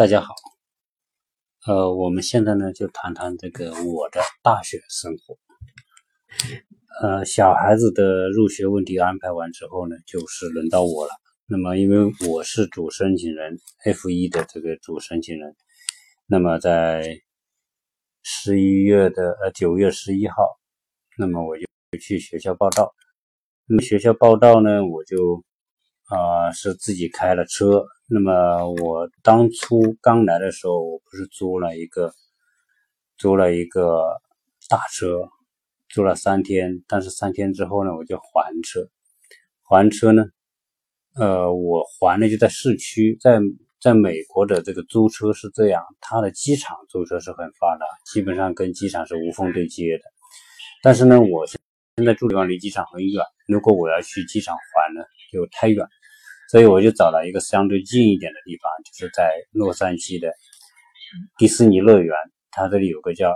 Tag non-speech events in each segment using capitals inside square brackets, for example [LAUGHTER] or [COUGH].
大家好，呃，我们现在呢就谈谈这个我的大学生活。呃，小孩子的入学问题安排完之后呢，就是轮到我了。那么，因为我是主申请人 F 一的这个主申请人，那么在十一月的呃九月十一号，那么我就去学校报道。那么学校报道呢，我就啊是自己开了车。那么我当初刚来的时候，我不是租了一个租了一个大车，租了三天。但是三天之后呢，我就还车。还车呢，呃，我还的就在市区，在在美国的这个租车是这样，它的机场租车是很发达，基本上跟机场是无缝对接的。但是呢，我现现在住的地方离机场很远，如果我要去机场还呢，就太远。所以我就找了一个相对近一点的地方，就是在洛杉矶的迪士尼乐园，它这里有个叫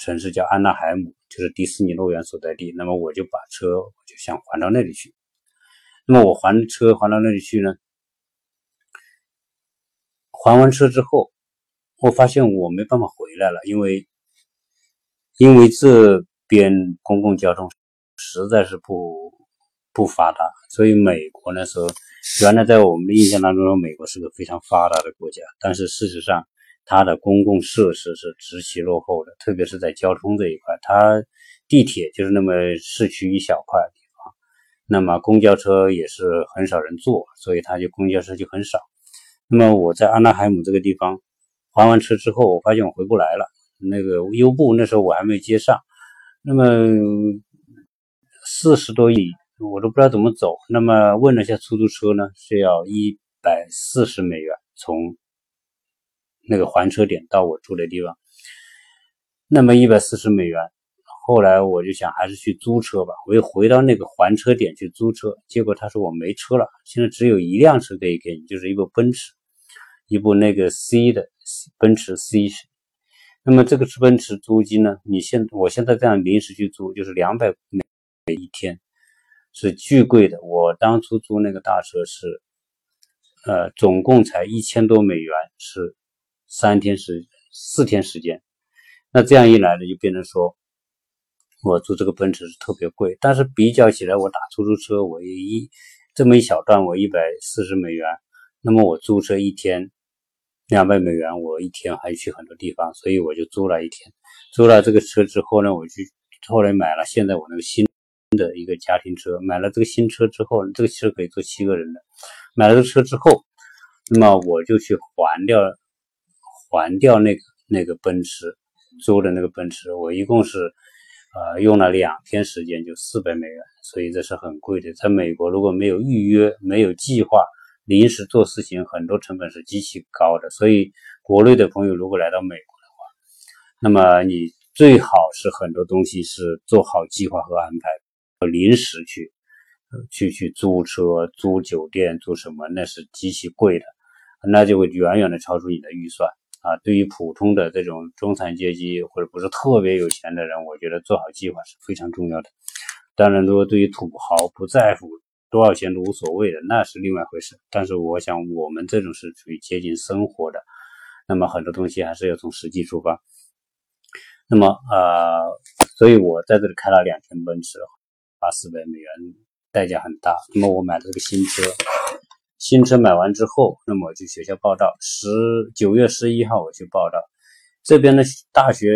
城市叫安纳海姆，就是迪士尼乐园所在地。那么我就把车，我就想还到那里去。那么我还车还到那里去呢？还完车之后，我发现我没办法回来了，因为因为这边公共交通实在是不不发达，所以美国那时候。原来在我们的印象当中，美国是个非常发达的国家，但是事实上，它的公共设施是极其落后的，特别是在交通这一块，它地铁就是那么市区一小块地方，那么公交车也是很少人坐，所以它就公交车就很少。那么我在安纳海姆这个地方还完车之后，我发现我回不来了，那个优步那时候我还没接上，那么四十多亿。我都不知道怎么走，那么问了一下出租车呢，是要一百四十美元从那个还车点到我住的地方。那么一百四十美元，后来我就想还是去租车吧，我又回到那个还车点去租车，结果他说我没车了，现在只有一辆车可以给你，就是一部奔驰，一部那个 C 的奔驰 C。那么这个是奔驰租金呢？你现我现在这样临时去租，就是两百美一天。是巨贵的。我当初租那个大车是，呃，总共才一千多美元，是三天时四天时间。那这样一来呢，就变成说，我租这个奔驰是特别贵。但是比较起来，我打出租车，我一这么一小段，我一百四十美元。那么我租车一天两百美元，我一天还去很多地方，所以我就租了一天。租了这个车之后呢，我就后来买了现在我那个新。的一个家庭车，买了这个新车之后，这个车可以坐七个人的。买了这车之后，那么我就去还掉，还掉那个那个奔驰租的那个奔驰，我一共是呃用了两天时间，就四百美元，所以这是很贵的。在美国，如果没有预约、没有计划、临时做事情，很多成本是极其高的。所以国内的朋友如果来到美国的话，那么你最好是很多东西是做好计划和安排。临时去，去去租车、租酒店、租什么，那是极其贵的，那就会远远的超出你的预算啊。对于普通的这种中产阶级或者不是特别有钱的人，我觉得做好计划是非常重要的。当然，如果对于土豪不在乎多少钱都无所谓的，那是另外一回事。但是，我想我们这种是属于接近生活的，那么很多东西还是要从实际出发。那么，呃，所以我在这里开了两天奔驰。八四百美元，代价很大。那么我买了这个新车，新车买完之后，那么我去学校报道。十九月十一号我去报道，这边的大学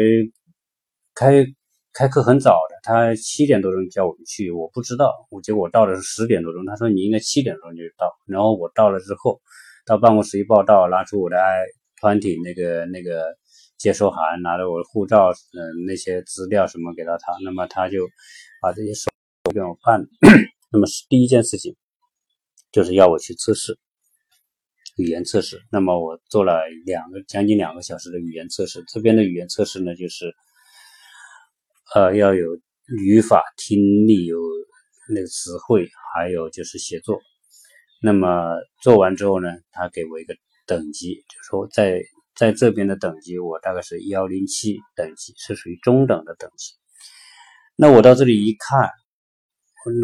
开开课很早的，他七点多钟叫我们去，我不知道，我结果到的是十点多钟，他说你应该七点钟就到。然后我到了之后，到办公室一报道，拿出我的 I 团体那个那个接收函，拿着我的护照，嗯，那些资料什么给到他，那么他就把这些手。给我办，[CLEARS THROAT] 那么是第一件事情，就是要我去测试语言测试。那么我做了两个将近两个小时的语言测试。这边的语言测试呢，就是呃要有语法、听力，有那个词汇，还有就是写作。那么做完之后呢，他给我一个等级，就说在在这边的等级，我大概是幺零七等级，是属于中等的等级。那我到这里一看。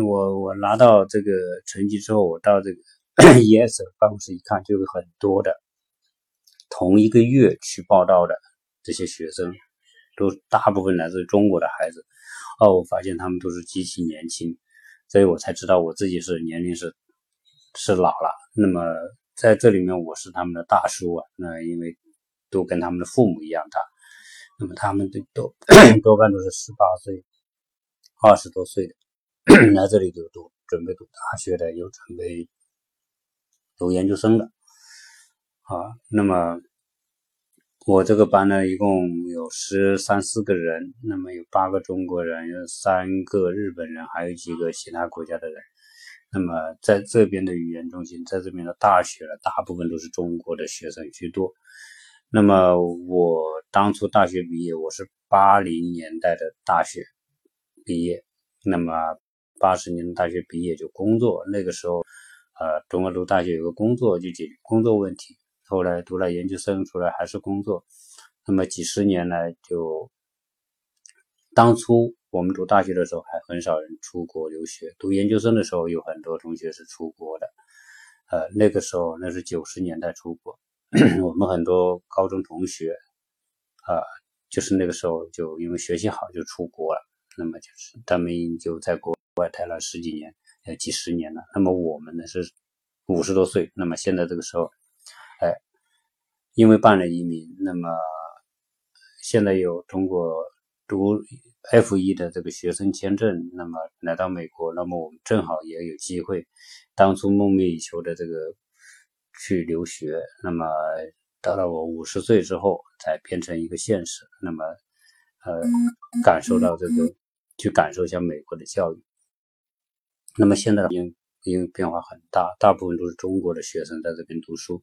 我我拿到这个成绩之后，我到这个 [CLEARS THROAT] ES 办公室一看，就有很多的同一个月去报道的这些学生，都大部分来自中国的孩子。哦，我发现他们都是极其年轻，所以我才知道我自己是年龄是是老了。那么在这里面，我是他们的大叔啊。那因为都跟他们的父母一样大，那么他们都都 [CLEARS THROAT] 多半都是十八岁、二十多岁的 [COUGHS] 来这里就读，准备读大学的，有准备读研究生的啊。那么。我这个班呢，一共有十三四个人，那么有八个中国人，有三个日本人，还有几个其他国家的人。那么在这边的语言中心，在这边的大学呢，大部分都是中国的学生居多。那么我当初大学毕业，我是八零年代的大学毕业，那么八十年大学毕业就工作，那个时候，呃，中国读大学有个工作就解决工作问题。后来读了研究生出来还是工作，那么几十年来就，当初我们读大学的时候还很少人出国留学，读研究生的时候有很多同学是出国的，呃，那个时候那是九十年代出国，我们很多高中同学，啊，就是那个时候就因为学习好就出国了，那么就是他们就在国外待了十几年，呃，几十年了。那么我们呢是五十多岁，那么现在这个时候。哎，因为办了移民，那么现在有通过读 F 一的这个学生签证，那么来到美国，那么我们正好也有机会，当初梦寐以求的这个去留学，那么到了我五十岁之后才变成一个现实，那么呃感受到这个去感受一下美国的教育，那么现在因因为变化很大，大部分都是中国的学生在这边读书。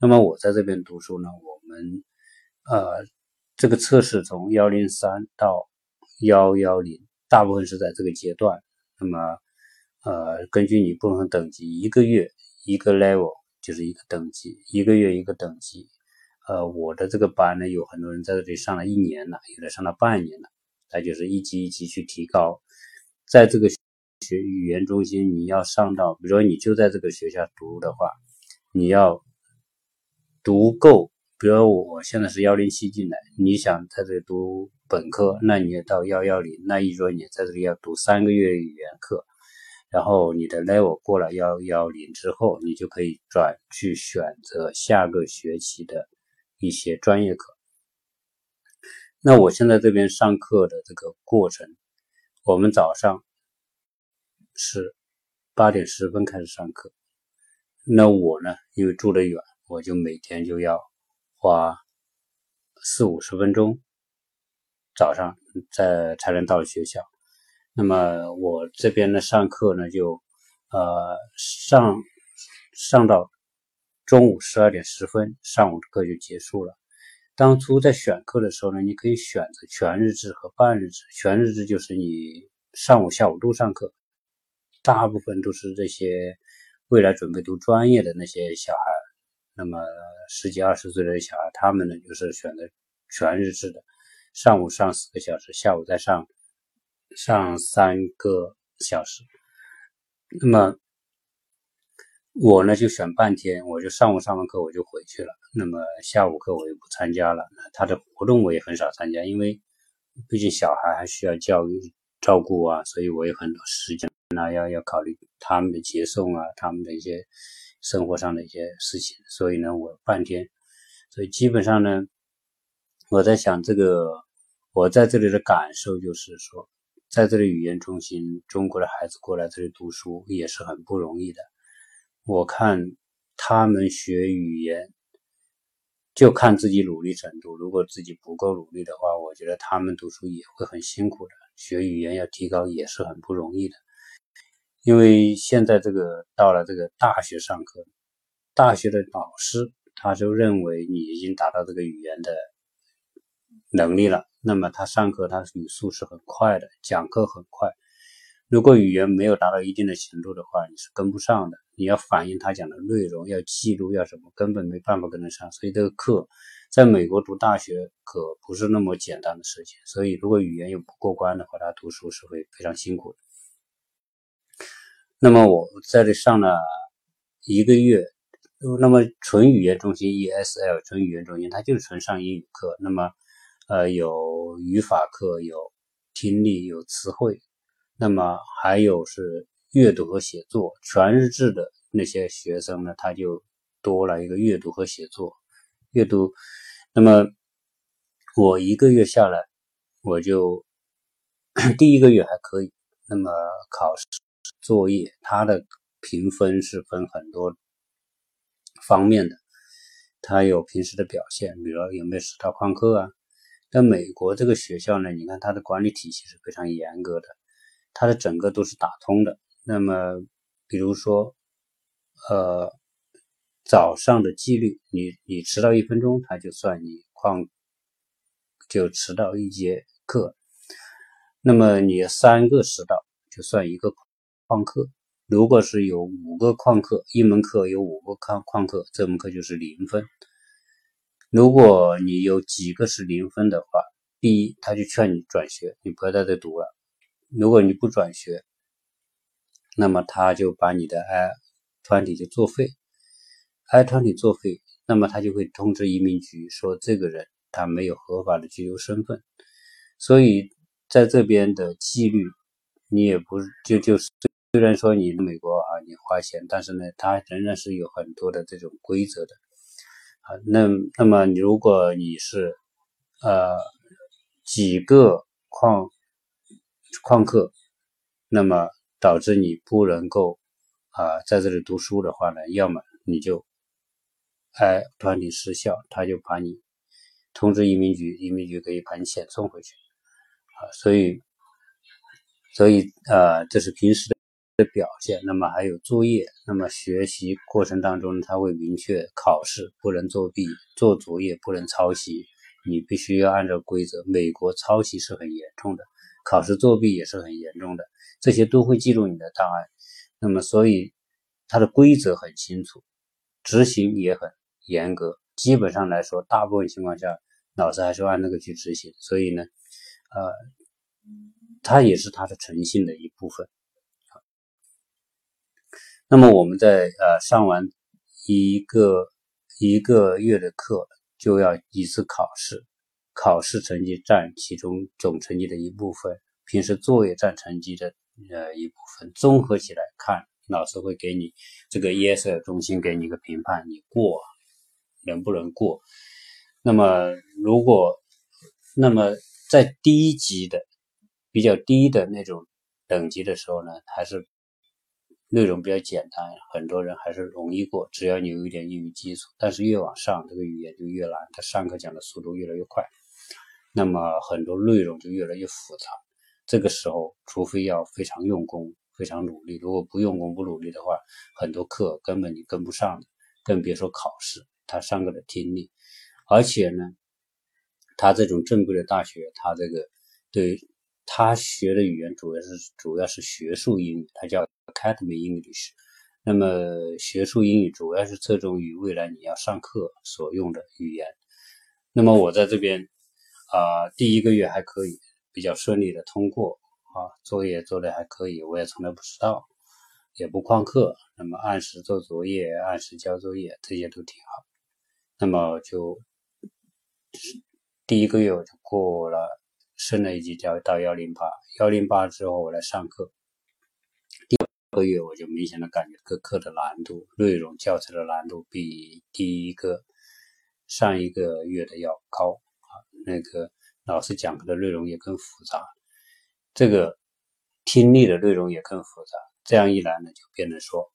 那么我在这边读书呢，我们呃这个测试从幺零三到幺幺零，大部分是在这个阶段。那么呃根据你不同等级，一个月一个 level 就是一个等级，一个月一个等级。呃，我的这个班呢，有很多人在这里上了一年了，有的上了半年了，他就是一级一级去提高。在这个学语言中心，你要上到，比如说你就在这个学校读的话，你要。读够，比如我现在是幺零七进来，你想在这里读本科，那你也到幺幺零，那一说你在这里要读三个月语言课，然后你的 level 过了幺幺零之后，你就可以转去选择下个学期的一些专业课。那我现在这边上课的这个过程，我们早上是八点十分开始上课，那我呢，因为住得远。我就每天就要花四五十分钟，早上在才能到学校。那么我这边呢上课呢就呃上上到中午十二点十分，上午的课就结束了。当初在选课的时候呢，你可以选择全日制和半日制。全日制就是你上午下午都上课，大部分都是这些未来准备读专业的那些小孩。那么十几二十岁的小孩，他们呢就是选择全日制的，上午上四个小时，下午再上上三个小时。那么我呢就选半天，我就上午上完课我就回去了。那么下午课我也不参加了，他的活动我也很少参加，因为毕竟小孩还需要教育照顾啊，所以我有很多时间那要要考虑他们的接送啊，他们的一些。生活上的一些事情，所以呢，我半天，所以基本上呢，我在想这个，我在这里的感受就是说，在这里语言中心，中国的孩子过来这里读书也是很不容易的。我看他们学语言，就看自己努力程度。如果自己不够努力的话，我觉得他们读书也会很辛苦的。学语言要提高也是很不容易的。因为现在这个到了这个大学上课，大学的老师他就认为你已经达到这个语言的能力了，那么他上课他语速是很快的，讲课很快。如果语言没有达到一定的程度的话，你是跟不上的。你要反映他讲的内容，要记录，要什么，根本没办法跟得上。所以这个课在美国读大学可不是那么简单的事情。所以如果语言又不过关的话，他读书是会非常辛苦的。那么我在这上了一个月，那么纯语言中心 ESL 纯语言中心，它就是纯上英语课。那么呃有语法课，有听力，有词汇，那么还有是阅读和写作。全日制的那些学生呢，他就多了一个阅读和写作。阅读，那么我一个月下来，我就 [COUGHS] 第一个月还可以。那么考试作业，它的评分是分很多。方面的，他有平时的表现，比如有没有迟到旷课啊？在美国这个学校呢，你看它的管理体系是非常严格的，它的整个都是打通的。那么，比如说，呃，早上的纪律，你你迟到一分钟，他就算你旷，就迟到一节课。那么你三个迟到，就算一个旷课。如果是有五个旷课，一门课有五个旷旷课，这门课就是零分。如果你有几个是零分的话，第一，他就劝你转学，你不要在这读了。如果你不转学，那么他就把你的 I 团体就作废，I 团体作废，那么他就会通知移民局说这个人他没有合法的居留身份。所以在这边的纪律，你也不就就是。虽然说你美国啊，你花钱，但是呢，它仍然是有很多的这种规则的啊。那那么你如果你是呃几个旷旷课，那么导致你不能够啊在这里读书的话呢，要么你就哎团体失效，他就把你通知移民局，移民局可以把你遣送回去啊。所以所以呃，这是平时的。的表现，那么还有作业，那么学习过程当中，他会明确考试不能作弊，做作业不能抄袭，你必须要按照规则。美国抄袭是很严重的，考试作弊也是很严重的，这些都会记录你的档案。那么所以它的规则很清楚，执行也很严格。基本上来说，大部分情况下，老师还是按那个去执行。所以呢，呃，它也是它的诚信的一部分。那么我们在呃上完一个一个月的课，就要一次考试，考试成绩占其中总成绩的一部分，平时作业占成绩的呃一部分，综合起来看，老师会给你这个 ESL 中心给你一个评判，你过能不能过？那么如果那么在低级的比较低的那种等级的时候呢，还是。内容比较简单，很多人还是容易过，只要你有一点英语基础。但是越往上，这个语言就越难，他上课讲的速度越来越快，那么很多内容就越来越复杂。这个时候，除非要非常用功、非常努力，如果不用功、不努力的话，很多课根本你跟不上的，更别说考试。他上课的听力，而且呢，他这种正规的大学，他这个对。他学的语言主要是主要是学术英语，它叫 Academy English。那么学术英语主要是侧重于未来你要上课所用的语言。那么我在这边啊，第一个月还可以比较顺利的通过啊，作业做的还可以，我也从来不迟到，也不旷课，那么按时做作业，按时交作业，这些都挺好。那么就第一个月我就过了。升了一级叫到幺零八，幺零八之后我来上课，个月我就明显的感觉各课的难度、内容、教材的难度比第一个上一个月的要高啊。那个老师讲课的内容也更复杂，这个听力的内容也更复杂。这样一来呢，就变成说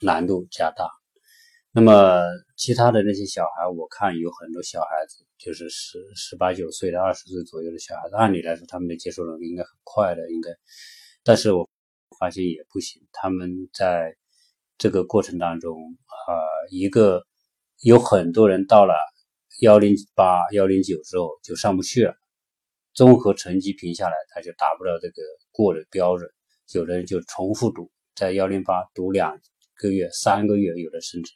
难度加大。那么其他的那些小孩，我看有很多小孩子，就是十十八九岁的、二十岁左右的小孩子，按理来说他们的接受能力应该很快的，应该，但是我发现也不行。他们在这个过程当中，啊，一个有很多人到了幺零八、幺零九之后就上不去了，综合成绩评下来，他就达不到这个过的标准。有的人就重复读，在幺零八读两个月、三个月，有的甚至。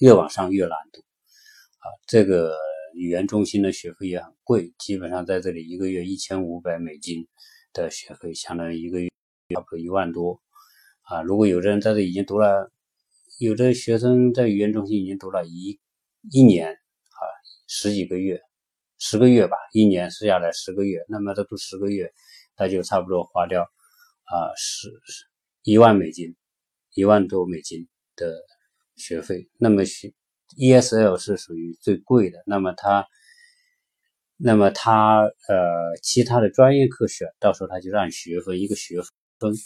越往上越难读，啊，这个语言中心的学费也很贵，基本上在这里一个月一千五百美金的学费，相当于一个月差不多一万多，啊，如果有的人在这已经读了有的学生在语言中心已经读了一一年啊，十几个月，十个月吧，一年试下来十个月，那么他读十个月，他就差不多花掉啊十一万美金，一万多美金的学费。那么学 ESL 是属于最贵的，那么他。那么他呃，其他的专业课选，到时候他就按学分，一个学分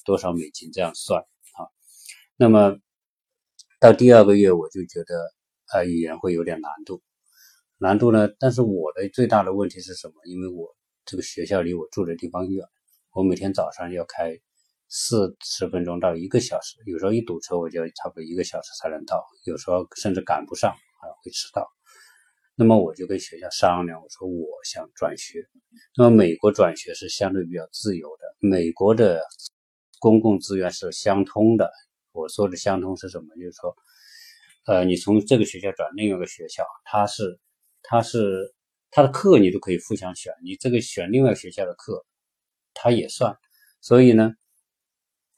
多少美金这样算啊。那么到第二个月，我就觉得呃，语言会有点难度，难度呢。但是我的最大的问题是什么？因为我这个学校离我住的地方远，我每天早上要开四十分钟到一个小时，有时候一堵车，我就差不多一个小时才能到，有时候甚至赶不上啊，会迟到。那么我就跟学校商量，我说我想转学。那么美国转学是相对比较自由的，美国的公共资源是相通的。我说的相通是什么？就是说，呃，你从这个学校转另一个学校，它是，它是，它的课你都可以互相选，你这个选另外学校的课，它也算。所以呢，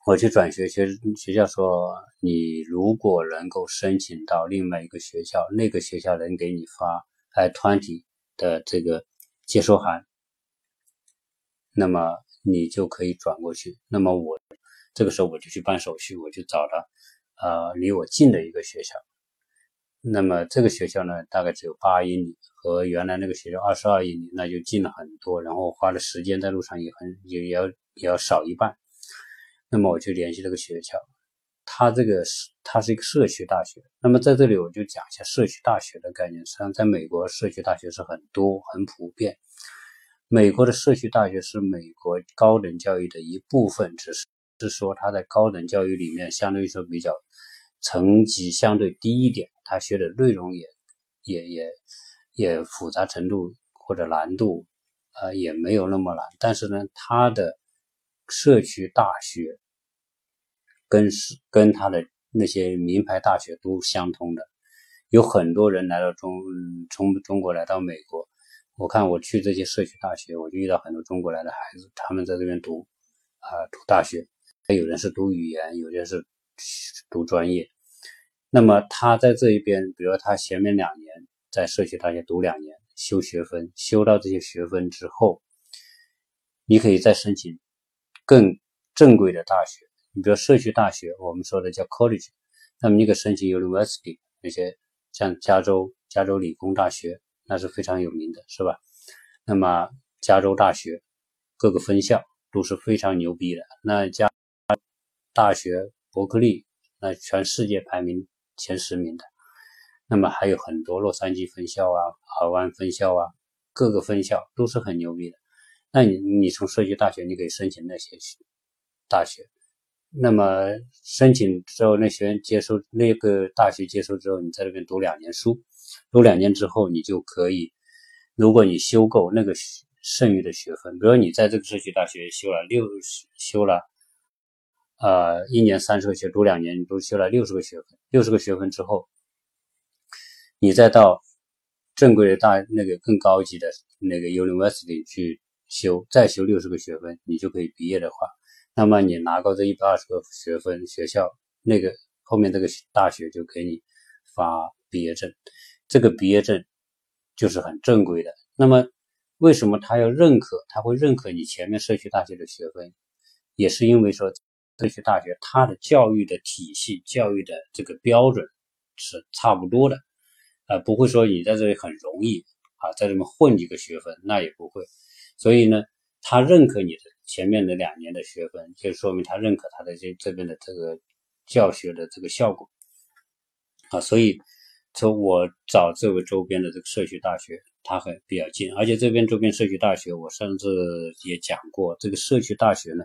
我去转学，学学校说，你如果能够申请到另外一个学校，那个学校能给你发。I twenty 的这个接收函，那么你就可以转过去。那么我这个时候我就去办手续，我就找了呃离我近的一个学校。那么这个学校呢，大概只有八英里，和原来那个学校二十二英里，那就近了很多。然后花的时间在路上也很也也要也要少一半。那么我就联系这个学校。它这个是它是一个社区大学，那么在这里我就讲一下社区大学的概念。实际上，在美国，社区大学是很多很普遍。美国的社区大学是美国高等教育的一部分，只是是说它在高等教育里面相对于说比较层级相对低一点，它学的内容也也也也复杂程度或者难度啊也没有那么难。但是呢，它的社区大学。跟是跟他的那些名牌大学都相通的，有很多人来到中从中国来到美国，我看我去这些社区大学，我就遇到很多中国来的孩子，他们在这边读啊读大学，还有人是读语言，有的是读专业。那么他在这一边，比如说他前面两年在社区大学读两年，修学分，修到这些学分之后，你可以再申请更正规的大学。你比如社区大学，我们说的叫 college，那么你可申请 university，那些像加州加州理工大学，那是非常有名的，是吧？那么加州大学各个分校都是非常牛逼的。那加大学伯克利，那全世界排名前十名的。那么还有很多洛杉矶分校啊，海湾分校啊，各个分校都是很牛逼的。那你你从社区大学，你可以申请那些大学。那么申请之后，那学院接收那个大学接收之后，你在那边读两年书，读两年之后，你就可以，如果你修够那个剩余的学分，比如你在这个社区大学修了六修了，呃，一年三十个学，读两年，你都修了六十个学分，六十个学分之后，你再到正规的大那个更高级的那个 university 去修，再修六十个学分，你就可以毕业的话。那么你拿够这一百二十个学分，学校那个后面这个大学就给你发毕业证，这个毕业证就是很正规的。那么为什么他要认可？他会认可你前面社区大学的学分，也是因为说社区大学它的教育的体系、教育的这个标准是差不多的，啊，不会说你在这里很容易啊，在这边混几个学分，那也不会。所以呢，他认可你的。前面的两年的学分，就说明他认可他的这这边的这个教学的这个效果啊，所以从我找这个周边的这个社区大学，它很比较近，而且这边周边社区大学，我上次也讲过，这个社区大学呢，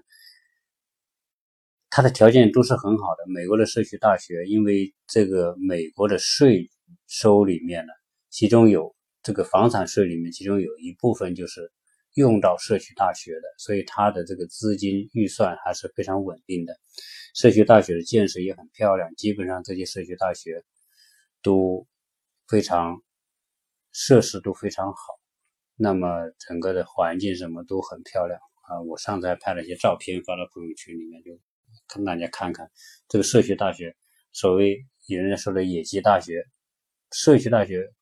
它的条件都是很好的。美国的社区大学，因为这个美国的税收里面呢，其中有这个房产税里面，其中有一部分就是。用到社区大学的，所以它的这个资金预算还是非常稳定的。社区大学的建设也很漂亮，基本上这些社区大学都非常设施都非常好，那么整个的环境什么都很漂亮啊！我上次还拍了一些照片发到朋友圈里面，就跟大家看看这个社区大学。所谓有人说的野鸡大学、社区大学，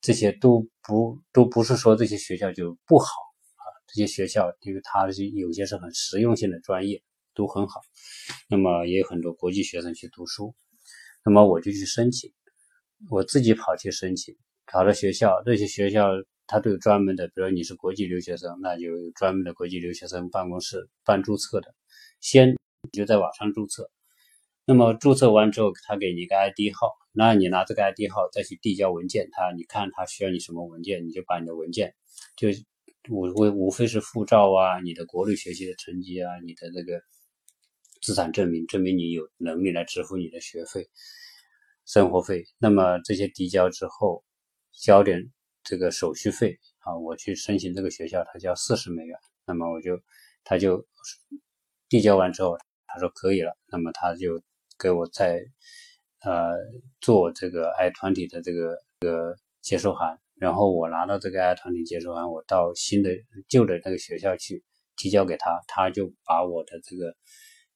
这些都不都不是说这些学校就不好啊。这些学校因为它是有些是很实用性的专业，都很好。那么也有很多国际学生去读书，那么我就去申请，我自己跑去申请，考到学校，这些学校它都有专门的，比如你是国际留学生，那就有专门的国际留学生办公室办注册的，先你就在网上注册。那么注册完之后，他给你一个 ID 号，那你拿这个 ID 号再去递交文件，他你看他需要你什么文件，你就把你的文件，就无无无非是护照啊，你的国内学习的成绩啊，你的这个资产证明，证明你有能力来支付你的学费、生活费。那么这些递交之后，交点这个手续费啊，我去申请这个学校，他交四十美元。那么我就他就递交完之后，他说可以了，那么他就。给我在呃做这个 I 团体的这个这个接收函，然后我拿到这个 I 团体接收函，我到新的旧的那个学校去提交给他，他就把我的这个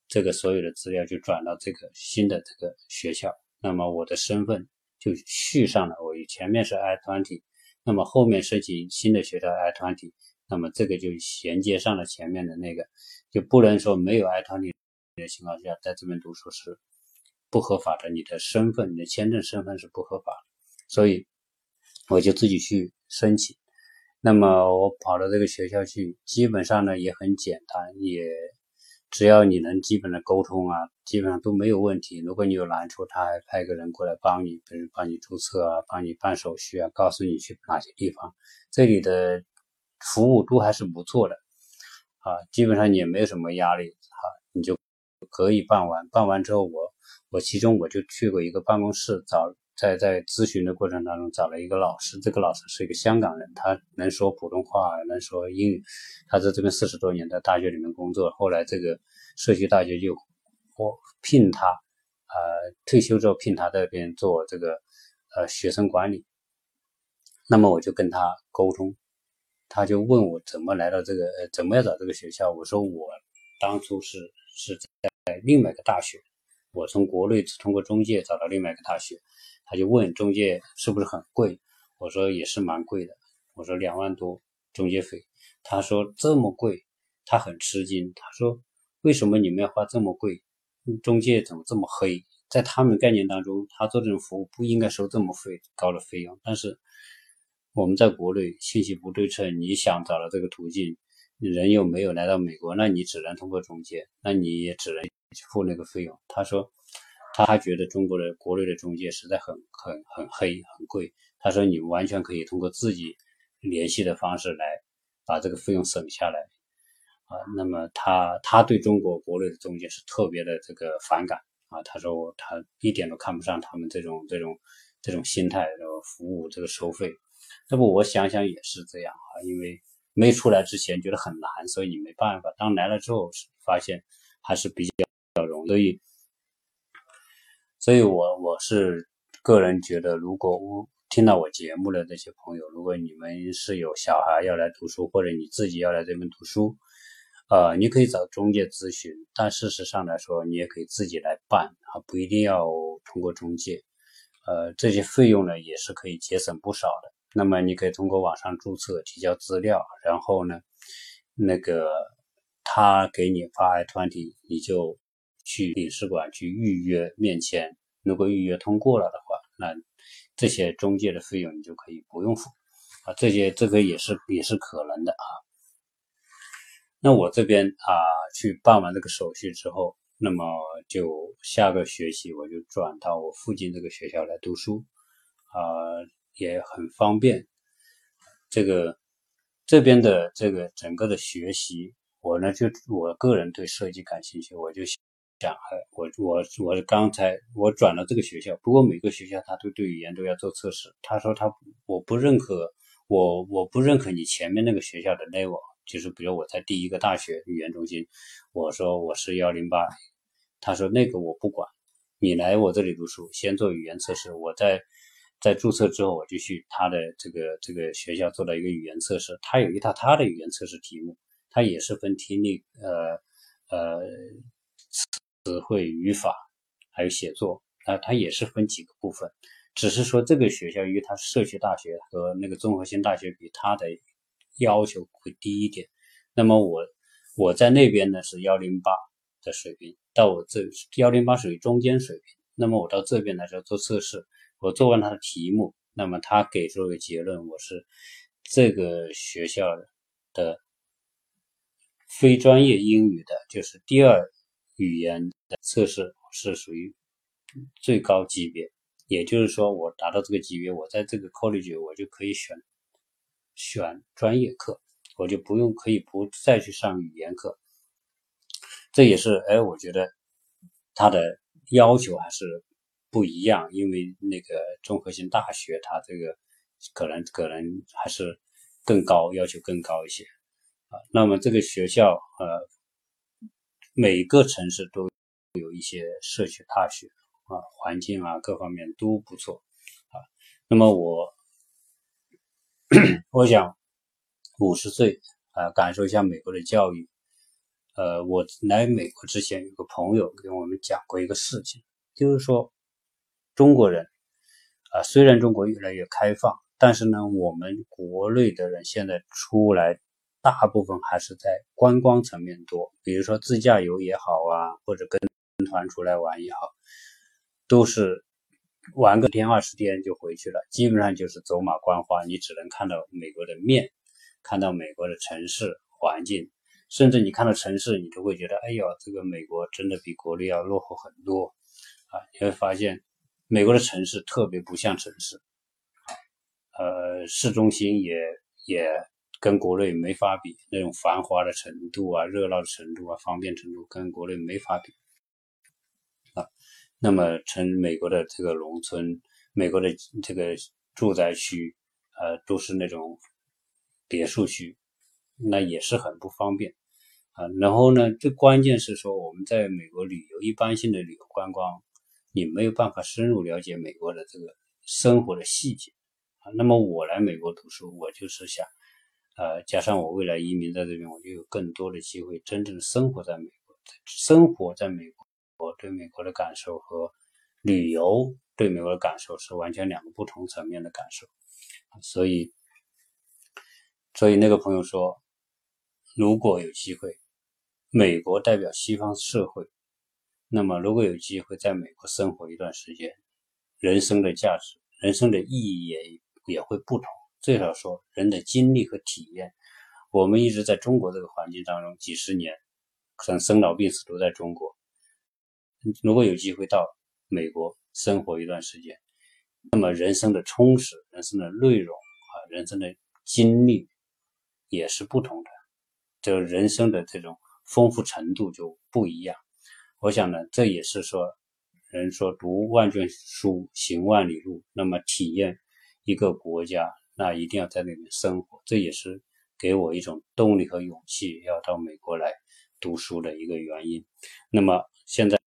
这个所有的资料就转到这个新的这个学校，那么我的身份就续上了。我前面是 I 团体，那么后面申请新的学校 I 团体，那么这个就衔接上了前面的那个，就不能说没有 I 团体的情况下在这边读书是。不合法的，你的身份，你的签证身份是不合法，所以我就自己去申请。那么我跑到这个学校去，基本上呢也很简单，也只要你能基本的沟通啊，基本上都没有问题。如果你有难处，他还派个人过来帮你，比如帮你注册啊，帮你办手续啊，告诉你去哪些地方。这里的服务都还是不错的啊，基本上你也没有什么压力啊，你就可以办完。办完之后我。我其中我就去过一个办公室，找在在咨询的过程当中找了一个老师，这个老师是一个香港人，他能说普通话，能说英语，他在这边四十多年，在大学里面工作，后来这个社区大学就我聘他，呃，退休之后聘他在这边做这个呃学生管理，那么我就跟他沟通，他就问我怎么来到这个，呃，怎么要找这个学校，我说我当初是是在另外一个大学。我从国内通过中介找到另外一个大学，他就问中介是不是很贵，我说也是蛮贵的，我说两万多中介费，他说这么贵，他很吃惊，他说为什么你们要花这么贵？中介怎么这么黑？在他们概念当中，他做这种服务不应该收这么费高的费用，但是我们在国内信息不对称，你想找到这个途径，人又没有来到美国，那你只能通过中介，那你也只能。付那个费用，他说他还觉得中国的国内的中介实在很很很黑很贵。他说你完全可以通过自己联系的方式来把这个费用省下来啊。那么他他对中国国内的中介是特别的这个反感啊。他说他一点都看不上他们这种这种这种心态的服务这个收费。那么我想想也是这样啊，因为没出来之前觉得很难，所以你没办法。当来了之后发现还是比较。所以，所以我我是个人觉得，如果我听到我节目的这些朋友，如果你们是有小孩要来读书，或者你自己要来这边读书，呃，你可以找中介咨询，但事实上来说，你也可以自己来办啊，不一定要通过中介。呃，这些费用呢，也是可以节省不少的。那么，你可以通过网上注册、提交资料，然后呢，那个他给你发 I 团体，你就。去领事馆去预约面签，如果预约通过了的话，那这些中介的费用你就可以不用付啊。这些这个也是也是可能的啊。那我这边啊去办完这个手续之后，那么就下个学期我就转到我附近这个学校来读书啊，也很方便。这个这边的这个整个的学习，我呢就我个人对设计感兴趣，我就想。讲，我我我刚才我转了这个学校，不过每个学校他都对语言都要做测试。他说他我不认可，我我不认可你前面那个学校的 level，就是比如我在第一个大学语言中心，我说我是幺零八，他说那个我不管，你来我这里读书，先做语言测试，我在在注册之后我就去他的这个这个学校做了一个语言测试，他有一套他的语言测试题目，他也是分听力，呃呃。词汇、语法，还有写作啊，它也是分几个部分，只是说这个学校因为它社区大学和那个综合性大学比，它的要求会低一点。那么我我在那边呢是幺零八的水平，到我这幺零八属于中间水平。那么我到这边来说做测试，我做完它的题目，那么他给出个结论，我是这个学校的非专业英语的，就是第二语言的测试是属于。最高级别，也就是说，我达到这个级别，我在这个 college 我就可以选选专业课，我就不用可以不再去上语言课。这也是哎，我觉得他的要求还是不一样，因为那个综合性大学，它这个可能可能还是更高，要求更高一些啊。那么这个学校呃，每个城市都有一些社区大学。啊，环境啊，各方面都不错啊。那么我，[CLEARS THROAT] 我想五十岁啊，感受一下美国的教育。呃，我来美国之前，有个朋友跟我们讲过一个事情，就是说中国人啊，虽然中国越来越开放，但是呢，我们国内的人现在出来，大部分还是在观光层面多，比如说自驾游也好啊，或者跟团出来玩也好。都是玩个天二十天就回去了，基本上就是走马观花，你只能看到美国的面，看到美国的城市环境，甚至你看到城市，你都会觉得，哎呦，这个美国真的比国内要落后很多啊！你会发现，美国的城市特别不像城市，呃，市中心也也跟国内没法比，那种繁华的程度啊，热闹的程度啊，方便程度跟国内没法比啊。那么，成美国的这个农村，美国的这个住宅区，呃，都是那种别墅区，那也是很不方便啊。然后呢，最关键是说，我们在美国旅游，一般性的旅游观光，你没有办法深入了解美国的这个生活的细节啊。那么我来美国读书，我就是想，呃，加上我未来移民在这边，我就有更多的机会真正的生活在美国，生活在美国。我对美国的感受和旅游对美国的感受是完全两个不同层面的感受，所以，所以那个朋友说，如果有机会，美国代表西方社会，那么如果有机会在美国生活一段时间，人生的价值、人生的意义也也会不同。最少说，人的经历和体验，我们一直在中国这个环境当中几十年，可能生老病死都在中国。如果有机会到美国生活一段时间，那么人生的充实、人生的内容啊、人生的经历也是不同的，这人生的这种丰富程度就不一样。我想呢，这也是说，人说读万卷书，行万里路，那么体验一个国家，那一定要在那边生活，这也是给我一种动力和勇气，要到美国来读书的一个原因。那么现在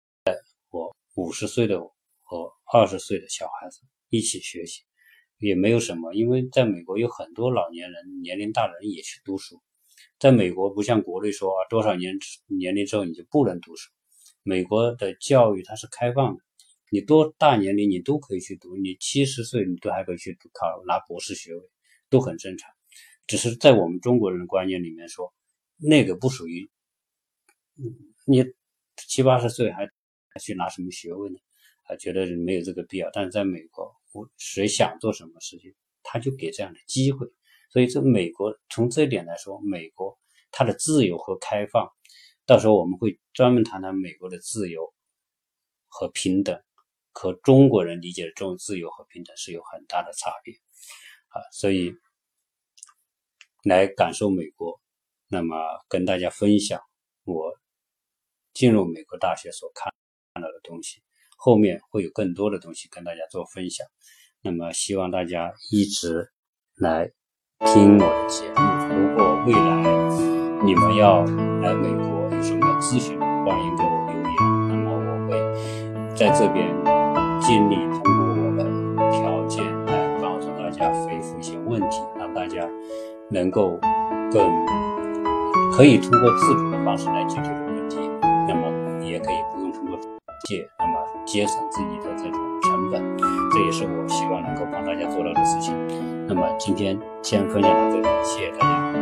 我。五十岁的和二十岁的小孩子一起学习，也没有什么，因为在美国有很多老年人，年龄大的人也去读书。在美国不像国内说啊，多少年年龄之后你就不能读书。美国的教育它是开放的，你多大年龄你都可以去读，你七十岁你都还可以去读考拿博士学位，都很正常。只是在我们中国人的观念里面说，那个不属于，你七八十岁还还。去拿什么学位呢？啊，觉得没有这个必要。但是在美国，我谁想做什么事情，他就给这样的机会。所以，这美国从这一点来说，美国它的自由和开放，到时候我们会专门谈谈美国的自由和平等，和中国人理解的这种自由和平等是有很大的差别。啊，所以来感受美国，那么跟大家分享我进入美国大学所看。看到的东西，后面会有更多的东西跟大家做分享。那么希望大家一直来听我的节目。如果未来你们要来美国有什么咨询，欢迎给我留言。那么我会在这边尽力通过我的条件来帮助大家回复一些问题，让大家能够更可以通过自主的方式来解决这个问题。那么也可以不用通过。界，那么。节省自己的这种成本，这也是我希望能够帮大家做到的事情。那么今天先分享到这里，谢谢大家。